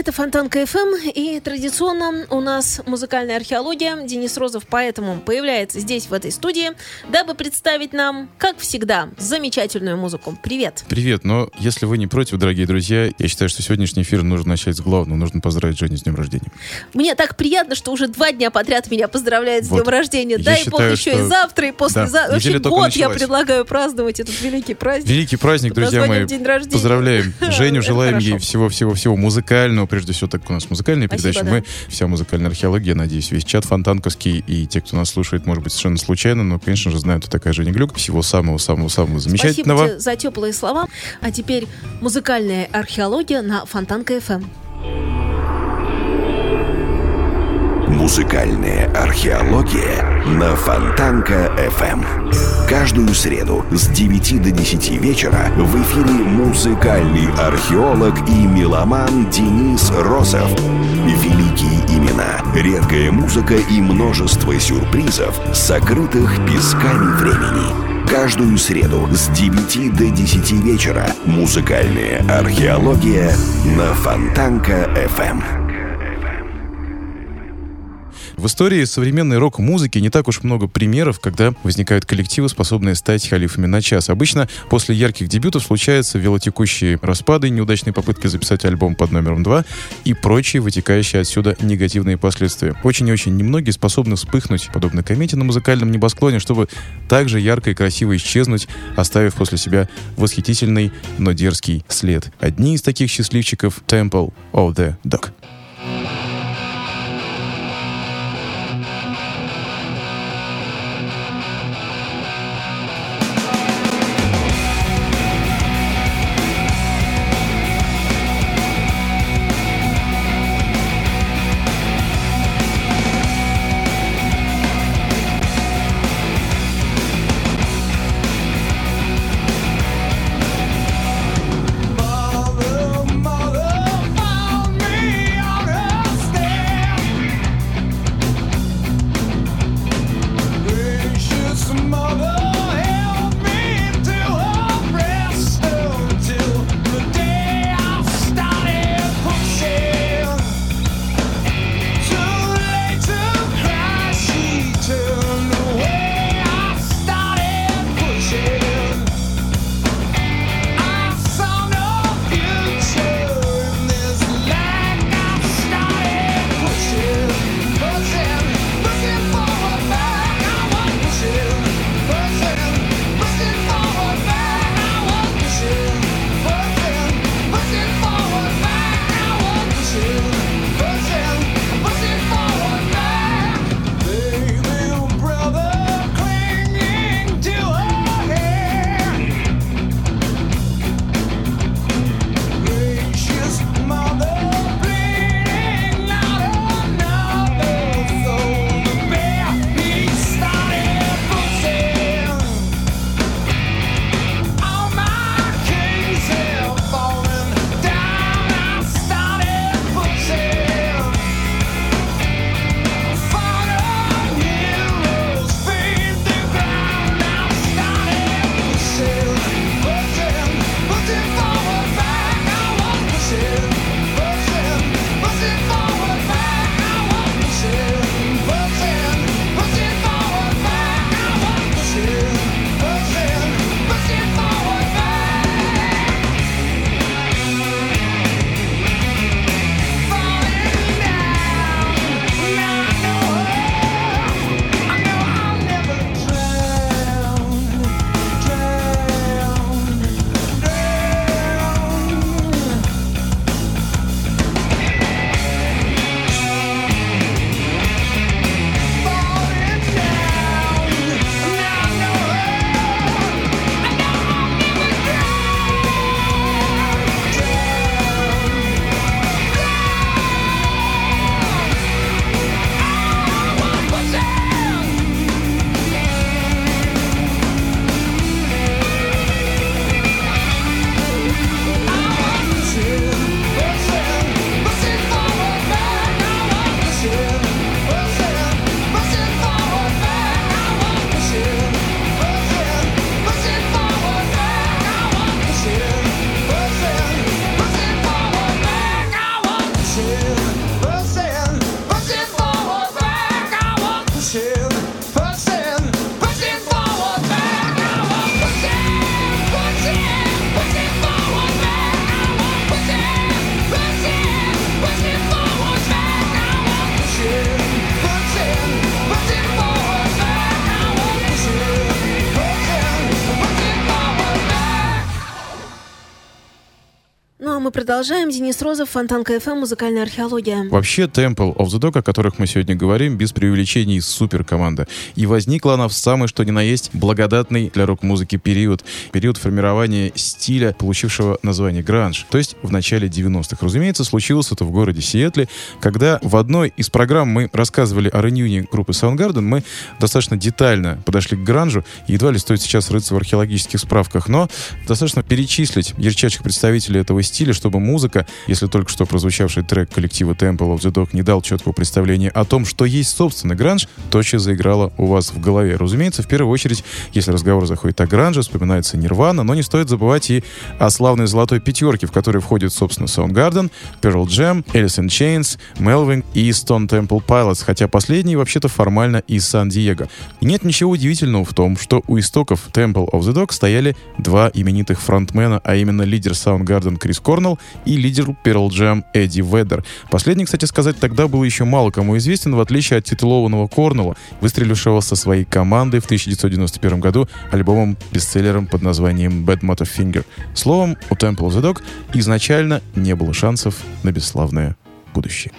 Это Фонтанка КФМ, и традиционно у нас музыкальная археология. Денис Розов поэтому появляется здесь, в этой студии, дабы представить нам, как всегда, замечательную музыку. Привет! Привет, но если вы не против, дорогие друзья, я считаю, что сегодняшний эфир нужно начать с главного. Нужно поздравить Женю с днем рождения. Мне так приятно, что уже два дня подряд меня поздравляют с Вот. днем рождения. Я бог считаю, еще что- и завтра, и послезавтра. Да, Вообще год я началась. предлагаю праздновать этот великий праздник. Великий праздник, друзья мои. Поздравляем Женю, желаем ей всего-всего-всего музыкального. Прежде всего, так у нас музыкальная Спасибо, передача. да. Мы вся музыкальная археология, надеюсь, весь чат фонтанковский и те, кто нас слушает, может быть, совершенно случайно, но, конечно же, знают, кто такая Женя Глюк. Всего самого-самого-самого замечательного. Спасибо тебе за теплые слова. А теперь музыкальная археология на Фонтанка КФМ. Музыкальная археология на Фонтанка FM. Каждую среду с 9 до 10 вечера в эфире музыкальный археолог и меломан Денис Росов. Великие имена, редкая музыка и множество сюрпризов, сокрытых песками времени. Каждую среду с 9 до 10 вечера музыкальная археология на Фонтанка FM. В истории современной рок-музыки не так уж много примеров, когда возникают коллективы, способные стать халифами на час. Обычно после ярких дебютов случаются велотекущие распады, неудачные попытки записать альбом под номером 2 и прочие вытекающие отсюда негативные последствия. Очень и очень немногие способны вспыхнуть, подобно комете на музыкальном небосклоне, чтобы так же ярко и красиво исчезнуть, оставив после себя восхитительный, но дерзкий след. Одни из таких счастливчиков — Temple of the Dog. Mother, mother, мы продолжаем. Денис Розов, Фонтан КФМ, музыкальная археология. Вообще, Temple of the Dog, о которых мы сегодня говорим, без преувеличений супер команда. И возникла она в самый что ни на есть благодатный для рок-музыки период. Период формирования стиля, получившего название гранж. То есть в начале 90-х. Разумеется, случилось это в городе Сиэтле, когда в одной из программ мы рассказывали о реюне группы Soundgarden, мы достаточно детально подошли к гранжу, едва ли стоит сейчас рыться в археологических справках, но достаточно перечислить ярчайших представителей этого стиля, чтобы музыка, если только что прозвучавший трек коллектива Temple of the Dog не дал четкого представления о том, что есть собственный гранж, точно заиграла у вас в голове. Разумеется, в первую очередь, если разговор заходит о гранже, вспоминается Нирвана, но не стоит забывать и о славной золотой пятерке, в которой входит, собственно, Soundgarden, Pearl Jam, Alice in Chains, Melvin и Stone Temple Pilots, хотя последний вообще-то формально из Сан-Диего. Нет ничего удивительного в том, что у истоков Temple of the Dog стояли два именитых фронтмена, а именно лидер Soundgarden Крис Корнелл Cornell и лидер Pearl Jam Эдди Ведер. Последний, кстати сказать, тогда был еще мало кому известен, в отличие от титулованного Корнелла, выстрелившего со своей командой в 1991 году альбомом-бестселлером под названием Bad Motor Finger. Словом, у Temple of the Dog изначально не было шансов на бесславное будущее.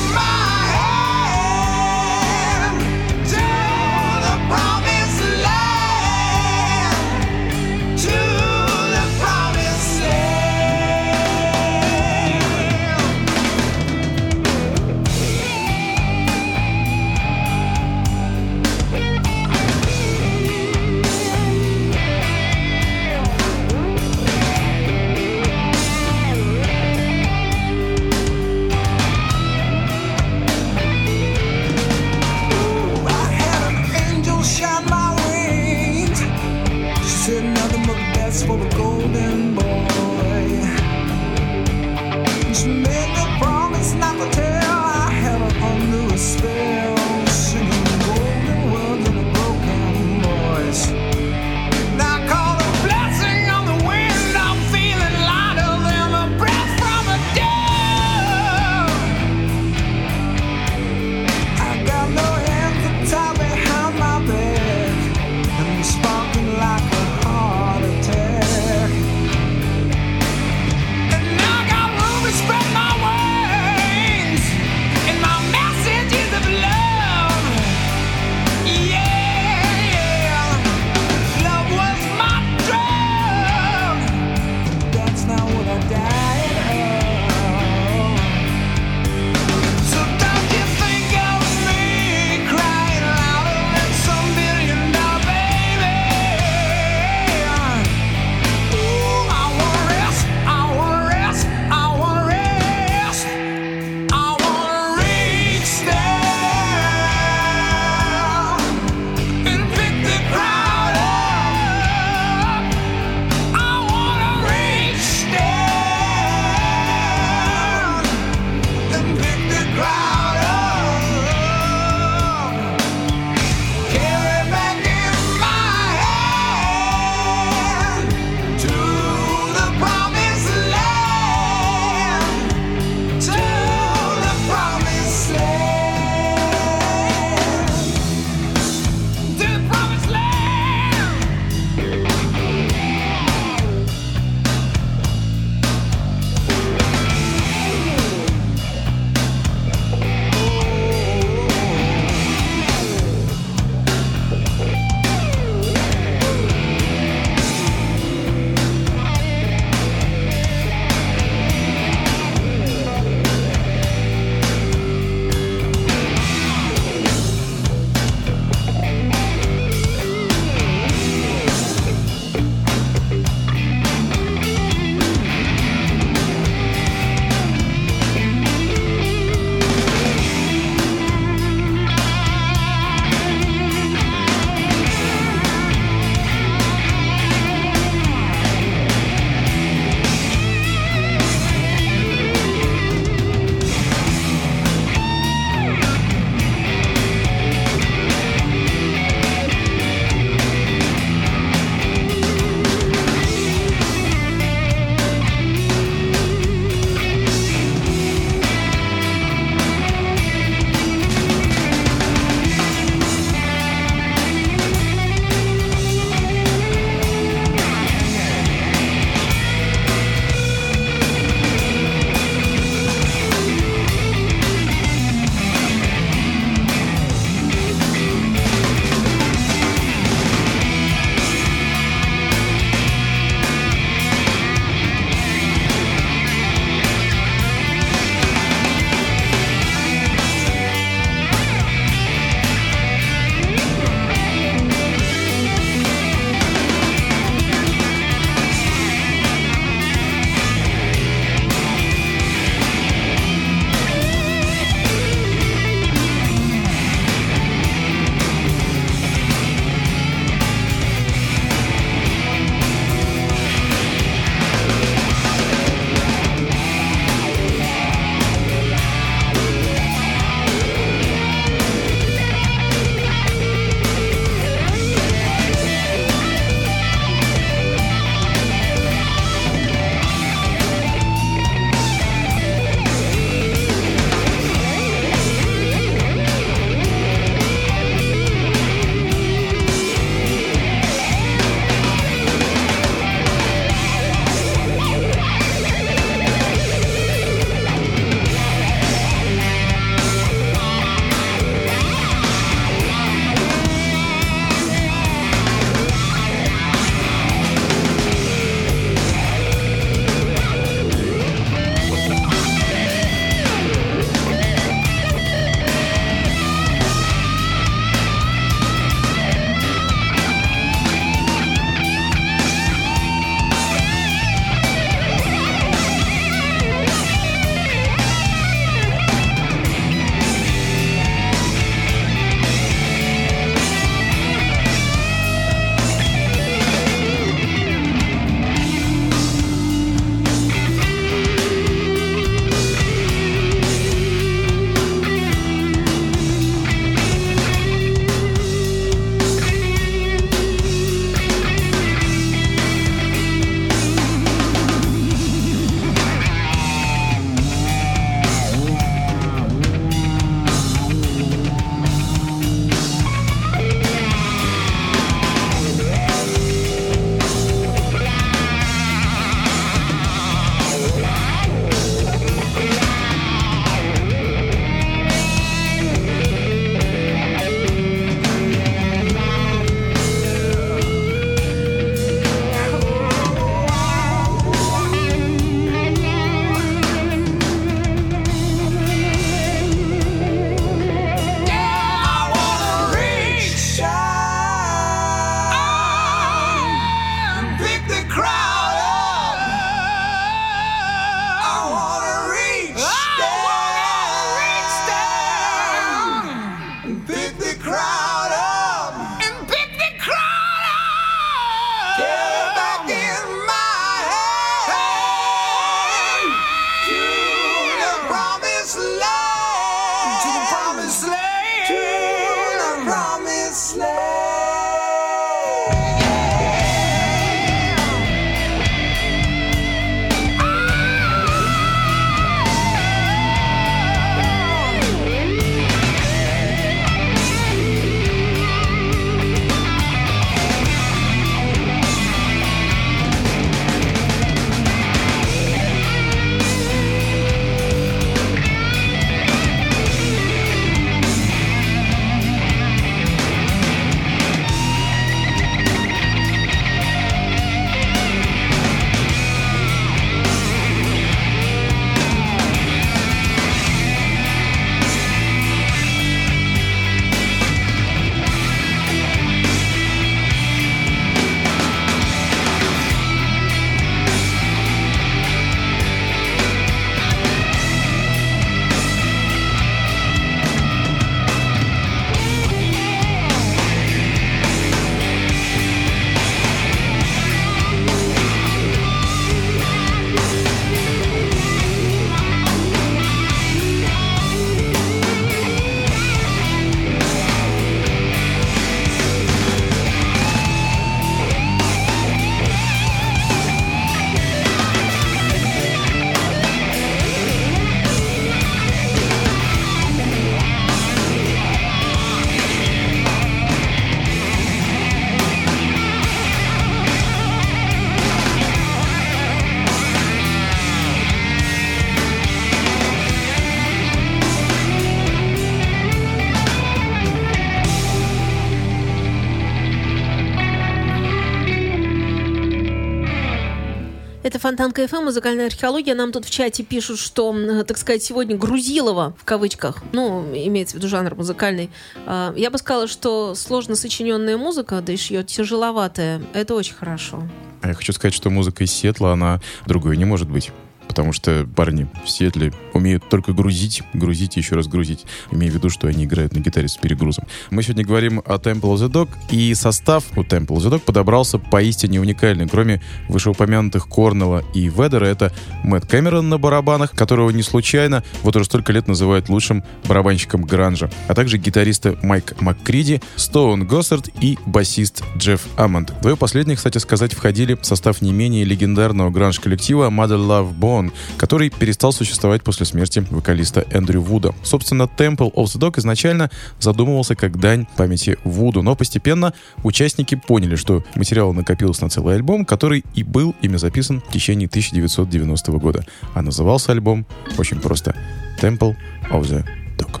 Это Фонтанка ФМ, музыкальная археология. Нам тут в чате пишут, что, так сказать, сегодня Грузилова, в кавычках, ну, имеется в виду жанр музыкальный. А, я бы сказала, что сложно сочиненная музыка, да еще тяжеловатая. Это очень хорошо. А я хочу сказать, что музыка из Сетла, она другой не может быть потому что парни в Сиэтле умеют только грузить, грузить и еще раз грузить, имея в виду, что они играют на гитаре с перегрузом. Мы сегодня говорим о Temple of the Dog, и состав у Temple of the Dog подобрался поистине уникальный. Кроме вышеупомянутых Корнелла и Ведера, это Мэтт Кэмерон на барабанах, которого не случайно вот уже столько лет называют лучшим барабанщиком гранжа, а также гитаристы Майк МакКриди, Стоун Госсард и басист Джефф Амонд. Двое последних, кстати сказать, входили в состав не менее легендарного гранж-коллектива Mother Love Bone, который перестал существовать после смерти вокалиста Эндрю Вуда. Собственно, Temple of the Dog изначально задумывался как дань памяти Вуду, но постепенно участники поняли, что материал накопился на целый альбом, который и был ими записан в течение 1990 года. А назывался альбом очень просто Temple of the Dog.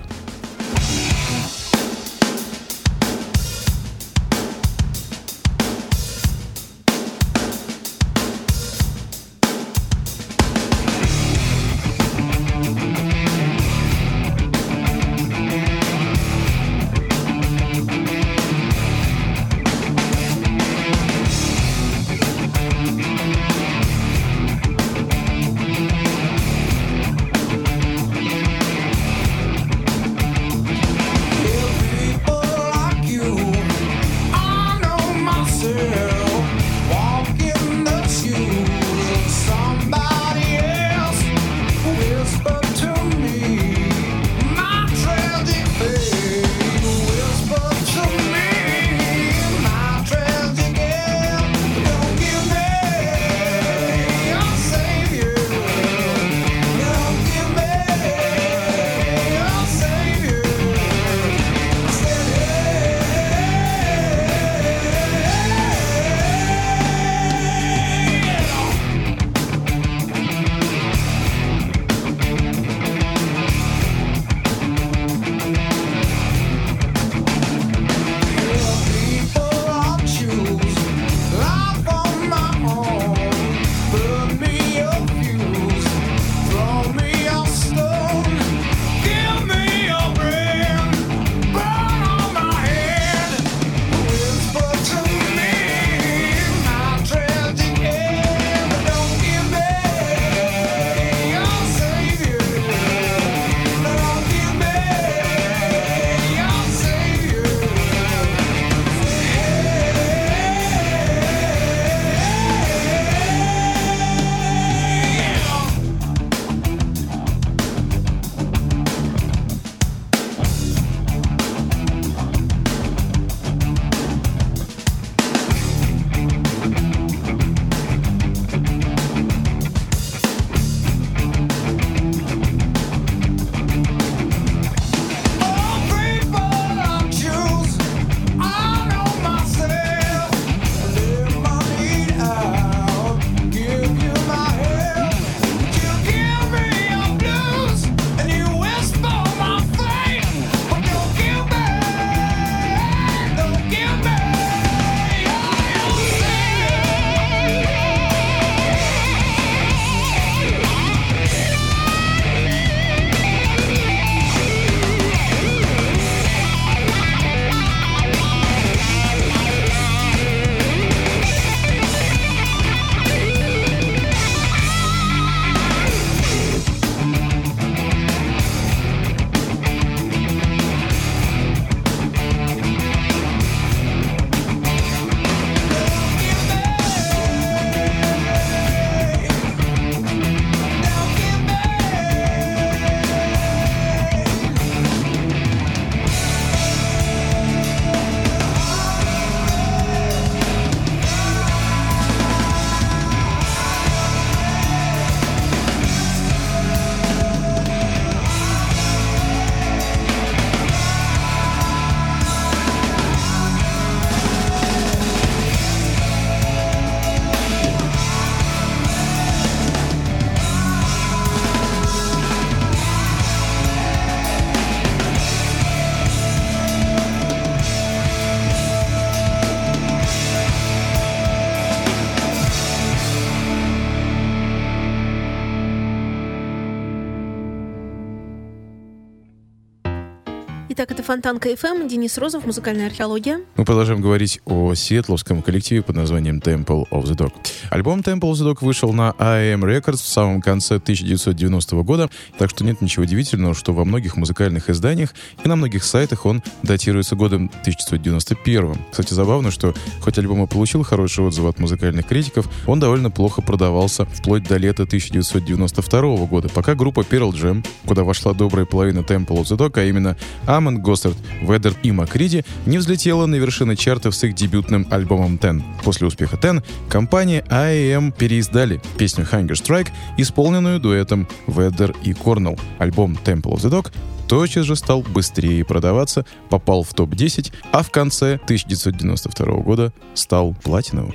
Фонтанка FM, Денис Розов, музыкальная археология. Мы продолжаем говорить о сиэтловском коллективе под названием Temple of the Dog. Альбом Temple of the Dog вышел на IAM Records в самом конце 1990 года, так что нет ничего удивительного, что во многих музыкальных изданиях и на многих сайтах он датируется годом 1991. Кстати, забавно, что хоть альбом и получил хорошие отзывы от музыкальных критиков, он довольно плохо продавался вплоть до лета 1992 года, пока группа Pearl Jam, куда вошла добрая половина Temple of the Dog, а именно Амон, Госсард, Ведер и Макриди не взлетела на вершины чартов с их дебютным альбомом Ten. После успеха Ten компания IAM переиздали песню Hunger Strike, исполненную дуэтом Ведер и Корнелл. Альбом Temple of the Dog тотчас же стал быстрее продаваться, попал в топ-10, а в конце 1992 года стал платиновым.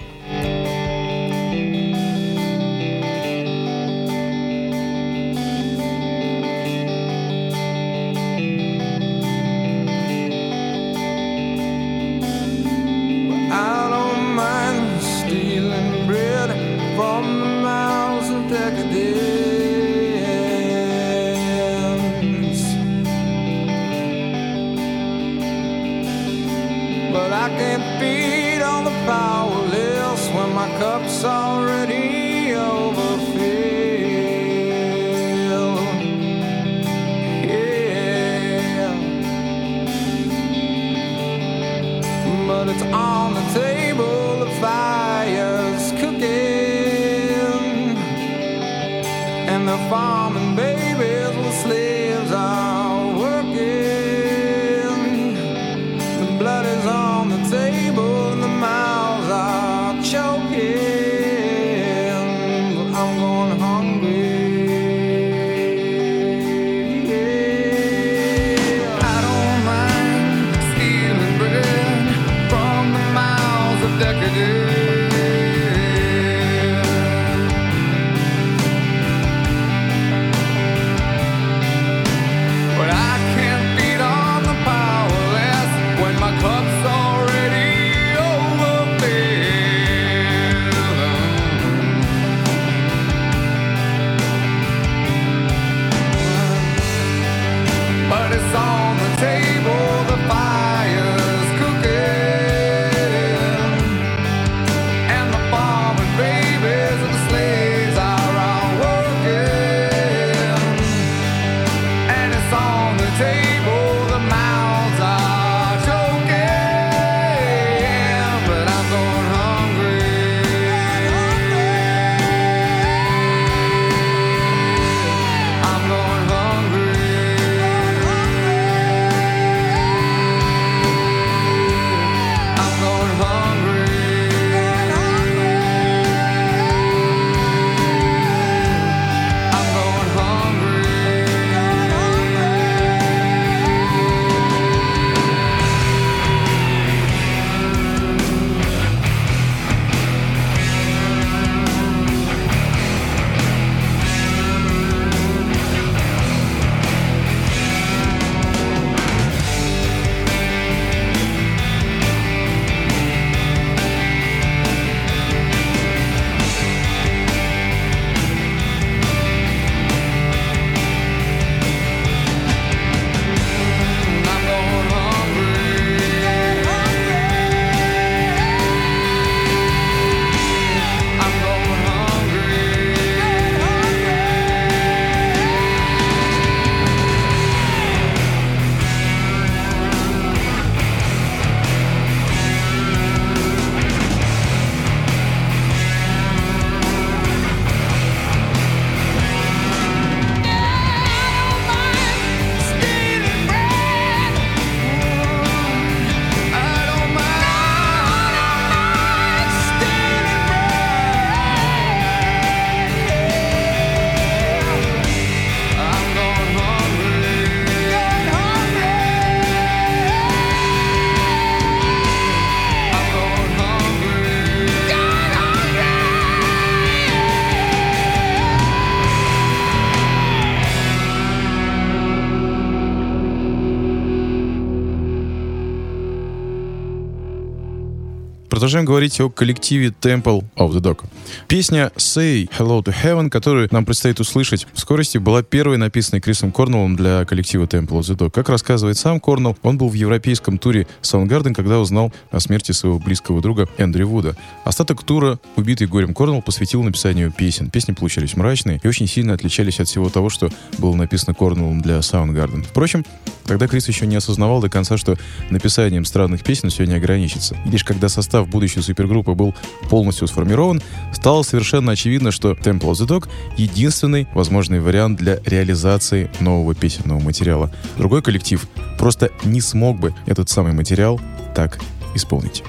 Продолжаем говорить о коллективе Temple of the Dog. Песня Say Hello to Heaven, которую нам предстоит услышать в скорости, была первой написанной Крисом Корнеллом для коллектива Temple of the Dog. Как рассказывает сам Корнелл, он был в европейском туре Soundgarden, когда узнал о смерти своего близкого друга Эндрю Вуда. Остаток тура убитый горем Корнелл посвятил написанию песен. Песни получились мрачные и очень сильно отличались от всего того, что было написано Корнеллом для Soundgarden. Впрочем, тогда Крис еще не осознавал до конца, что написанием странных песен все не ограничится. И лишь когда состав будущей супергруппы был полностью сформирован, стало совершенно очевидно, что Temple of the Dog — единственный возможный вариант для реализации нового песенного материала. Другой коллектив просто не смог бы этот самый материал так исполнить.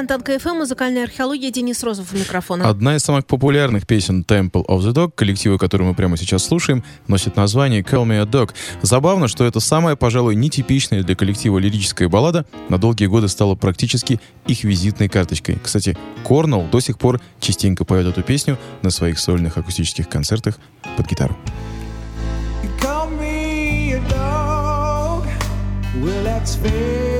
Это Фонтанка КФМ, музыкальная археология, Денис Розов у микрофона. Одна из самых популярных песен Temple of the Dog, коллектива, который мы прямо сейчас слушаем, носит название Call Me a Dog. Забавно, что это самая, пожалуй, нетипичная для коллектива лирическая баллада на долгие годы стала практически их визитной карточкой. Кстати, Корнелл до сих пор частенько поет эту песню на своих сольных акустических концертах под гитару. Well, that's fair.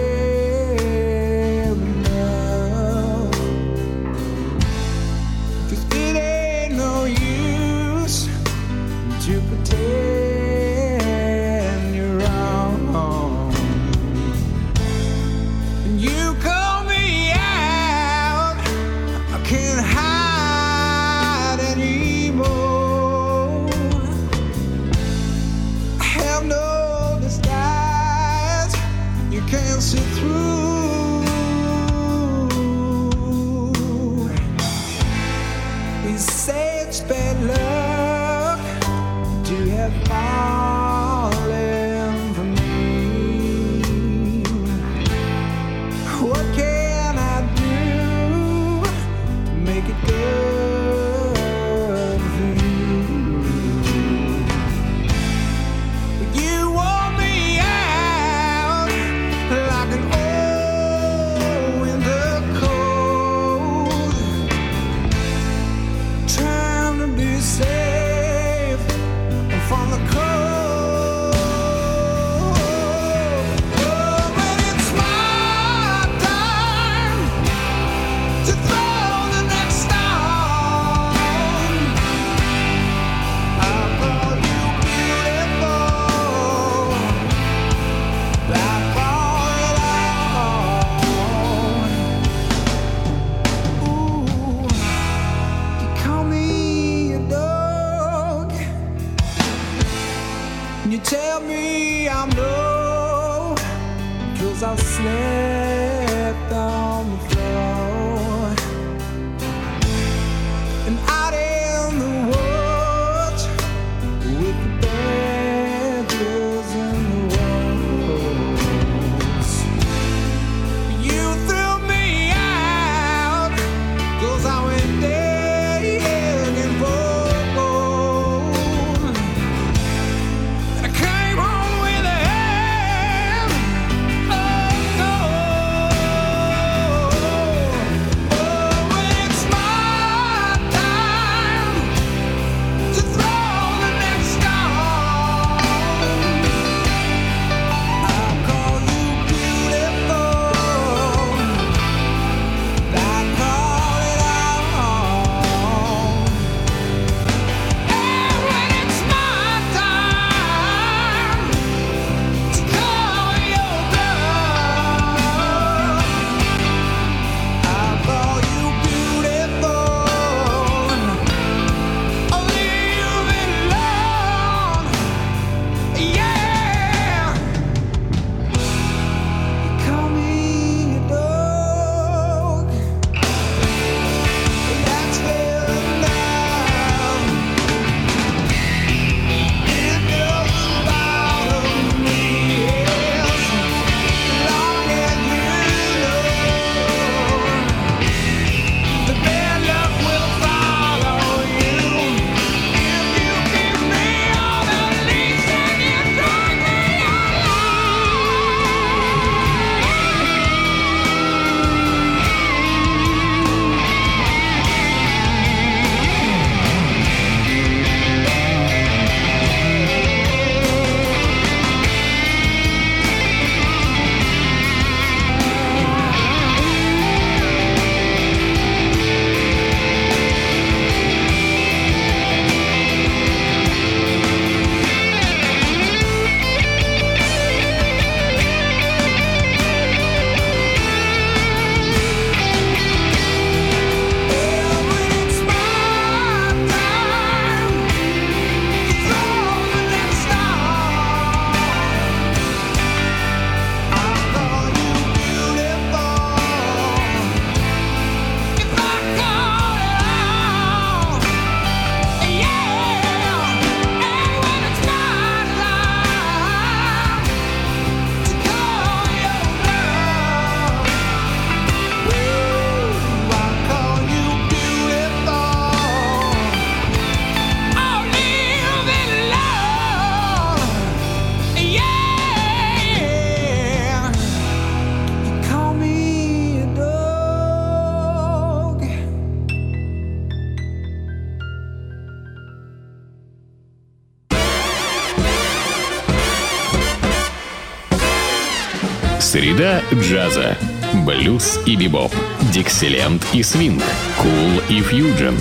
Блюз и бибоп. Дикселент и свинг. Кул и фьюджен.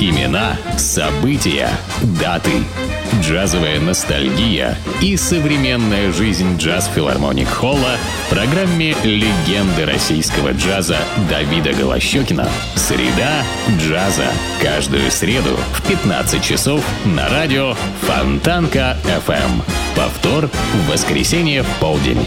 Имена, события, даты. Джазовая ностальгия и современная жизнь джаз-филармоник Холла в программе «Легенды российского джаза» Давида Голощекина «Среда джаза». Каждую среду в 15 часов на радио Фонтанка FM. Повтор в воскресенье в полдень.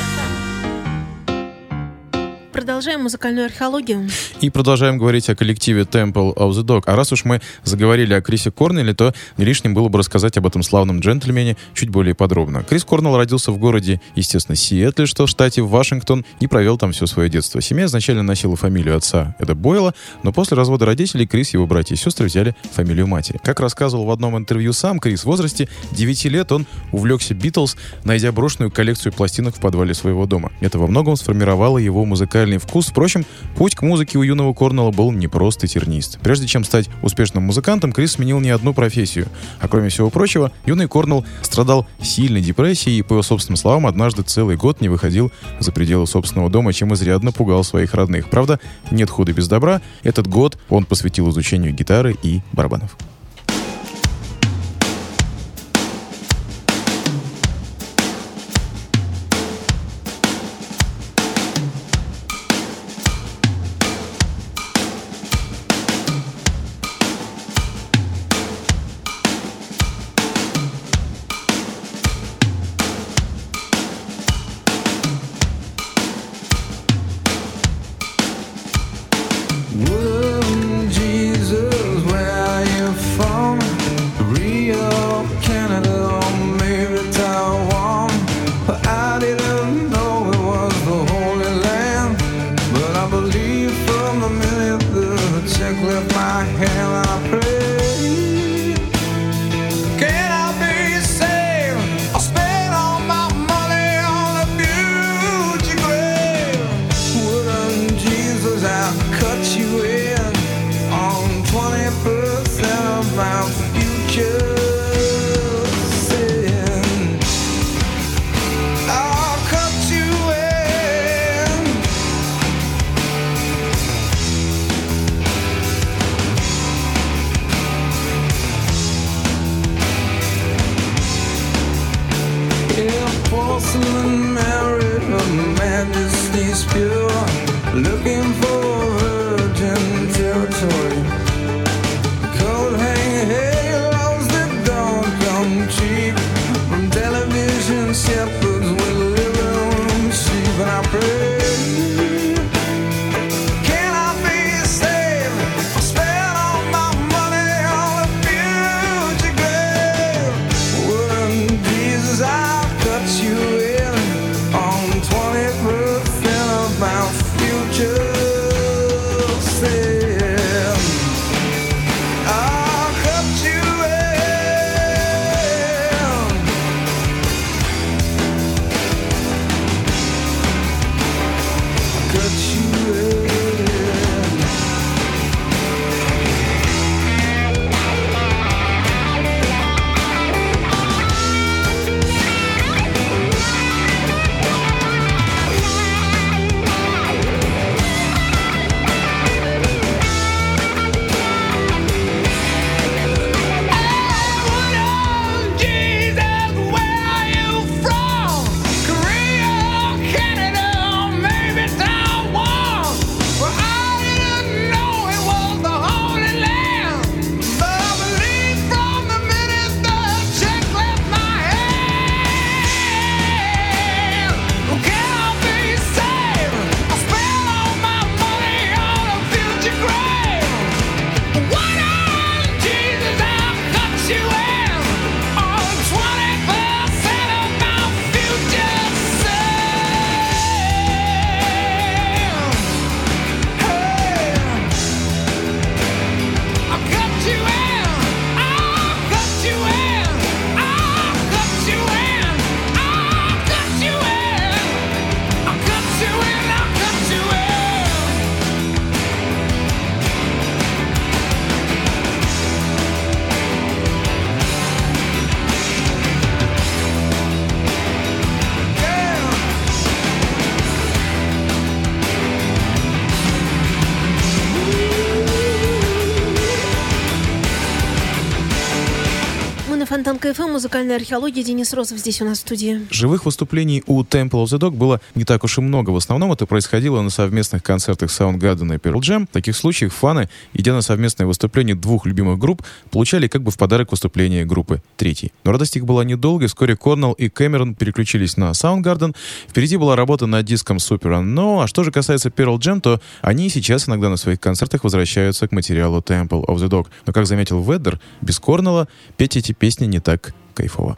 Продолжаем музыкальную археологию. И продолжаем говорить о коллективе Temple of the Dog. А раз уж мы заговорили о Крисе Корнеле, то не лишним было бы рассказать об этом славном джентльмене чуть более подробно. Крис Корнелл родился в городе, естественно, Сиэтле, что в штате Вашингтон, и провел там все свое детство. Семья изначально носила фамилию отца, это Бойла, но после развода родителей Крис и его братья и сестры взяли фамилию матери. Как рассказывал в одном интервью сам Крис, в возрасте 9 лет он увлекся Битлз, найдя брошенную коллекцию пластинок в подвале своего дома. Это во многом сформировало его музыкальный вкус. Впрочем, путь к музыке у юного Корнелла был непрост и тернист. Прежде чем стать успешным музыкантом, Крис сменил не одну профессию. А кроме всего прочего, юный Корнелл страдал сильной депрессией и, по его собственным словам, однажды целый год не выходил за пределы собственного дома, чем изрядно пугал своих родных. Правда, нет худа без добра. Этот год он посвятил изучению гитары и барабанов. КФМ, музыкальная археология. Денис Розов здесь у нас в студии. Живых выступлений у Temple of the Dog было не так уж и много. В основном это происходило на совместных концертах Soundgarden и Pearl Jam. В таких случаях фаны, идя на совместное выступление двух любимых групп, получали как бы в подарок выступление группы третьей. Но радость их была недолгой. Вскоре Корнелл и Кэмерон переключились на Soundgarden. Впереди была работа над диском Superunknown. А что же касается Pearl Jam, то они сейчас иногда на своих концертах возвращаются к материалу Temple of the Dog. Но, как заметил Веддер, без Корнелла петь эти песни не так كيف هو؟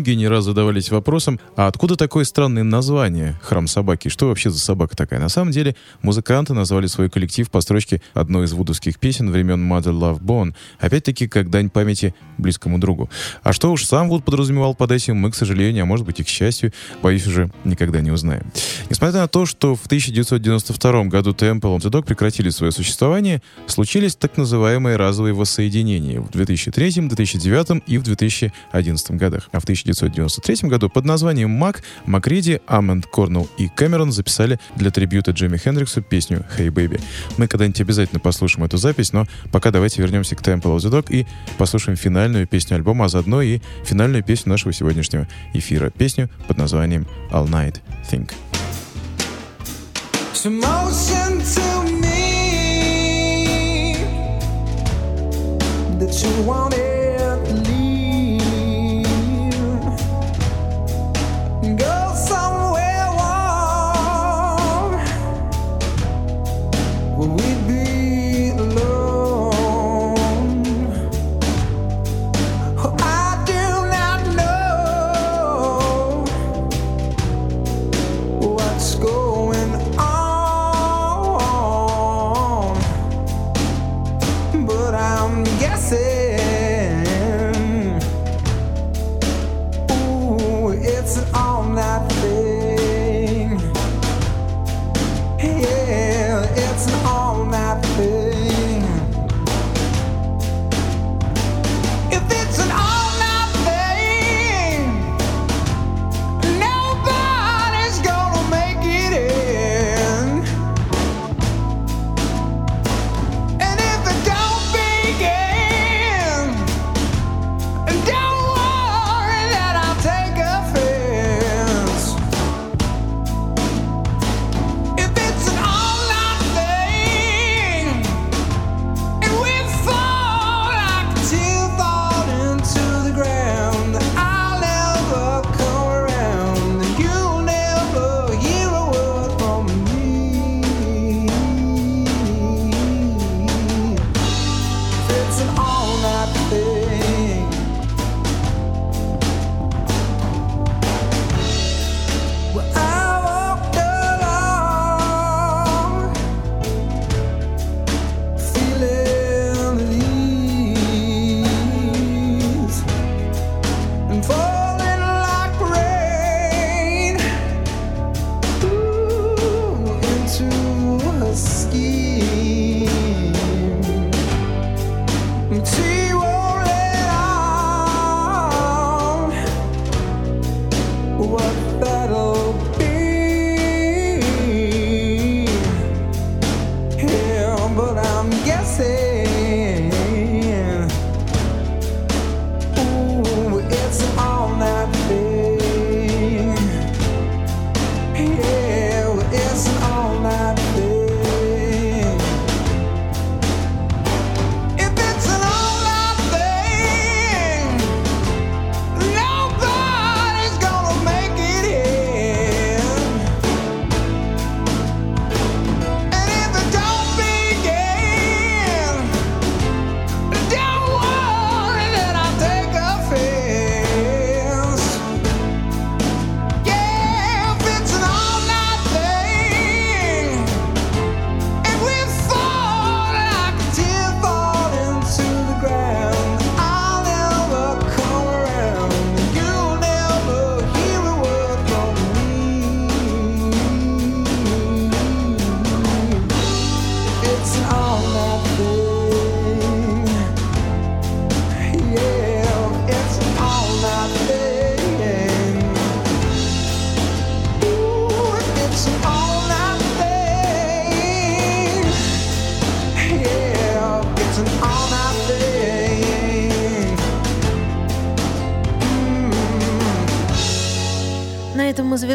Многие не раз задавались вопросом, а откуда такое странное название «Храм собаки»? Что вообще за собака такая? На самом деле, музыканты назвали свой коллектив по строчке одной из вудовских песен времен Mother Love Bone, опять-таки как дань памяти близкому другу. А что уж сам Вуд подразумевал под этим, мы, к сожалению, а может быть и к счастью, боюсь, уже никогда не узнаем. Несмотря на то, что в 1992 году Temple and the Dog прекратили свое существование, случились так называемые разовые воссоединения в 2003, 2009 и в 2011 годах. А в 1993 году под названием «Мак» Макриди, Амонд, Корнелл и Кэмерон записали для трибюта Джимми Хендриксу песню «Hey Baby». Мы когда-нибудь обязательно послушаем эту запись, но пока давайте вернемся к Temple of the Dog и послушаем финальную песню альбома, а заодно и финальную песню нашего сегодняшнего эфира. Песню под названием «All Night Think». That you wanted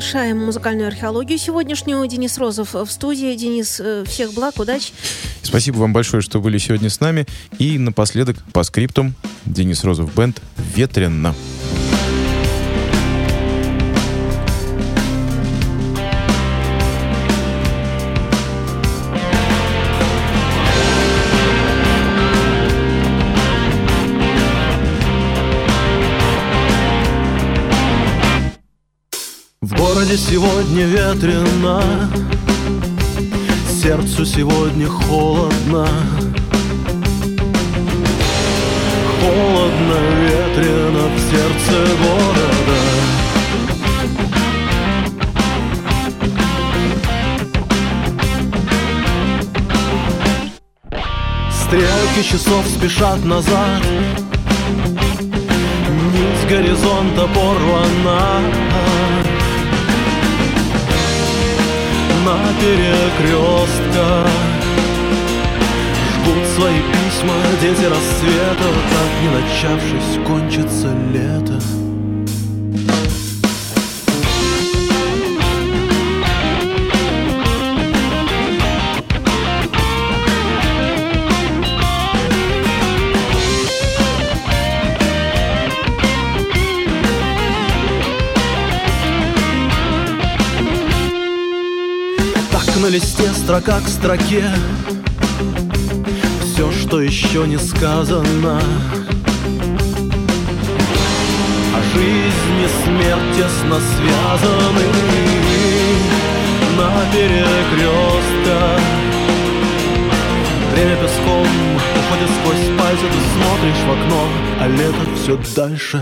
завершаем музыкальную археологию сегодняшнюю. Денис Розов в студии. Денис, э, всех благ, удачи. Спасибо вам большое, что были сегодня с нами. И напоследок, по скриптум, Денис Розов Бенд «Ветренно». Городе сегодня ветрено. Сердцу сегодня холодно. Холодно, ветрено в сердце города. Стрелки часов спешат назад. Нить горизонта порвана На перекрестках. Жгут свои письма дети рассвета Так не начавшись кончится лето строка к строке. Все, что еще не сказано. А жизнь и смерть тесно связаны На перекрестках Время песком уходит сквозь пальцы Ты смотришь в окно, а лето все дальше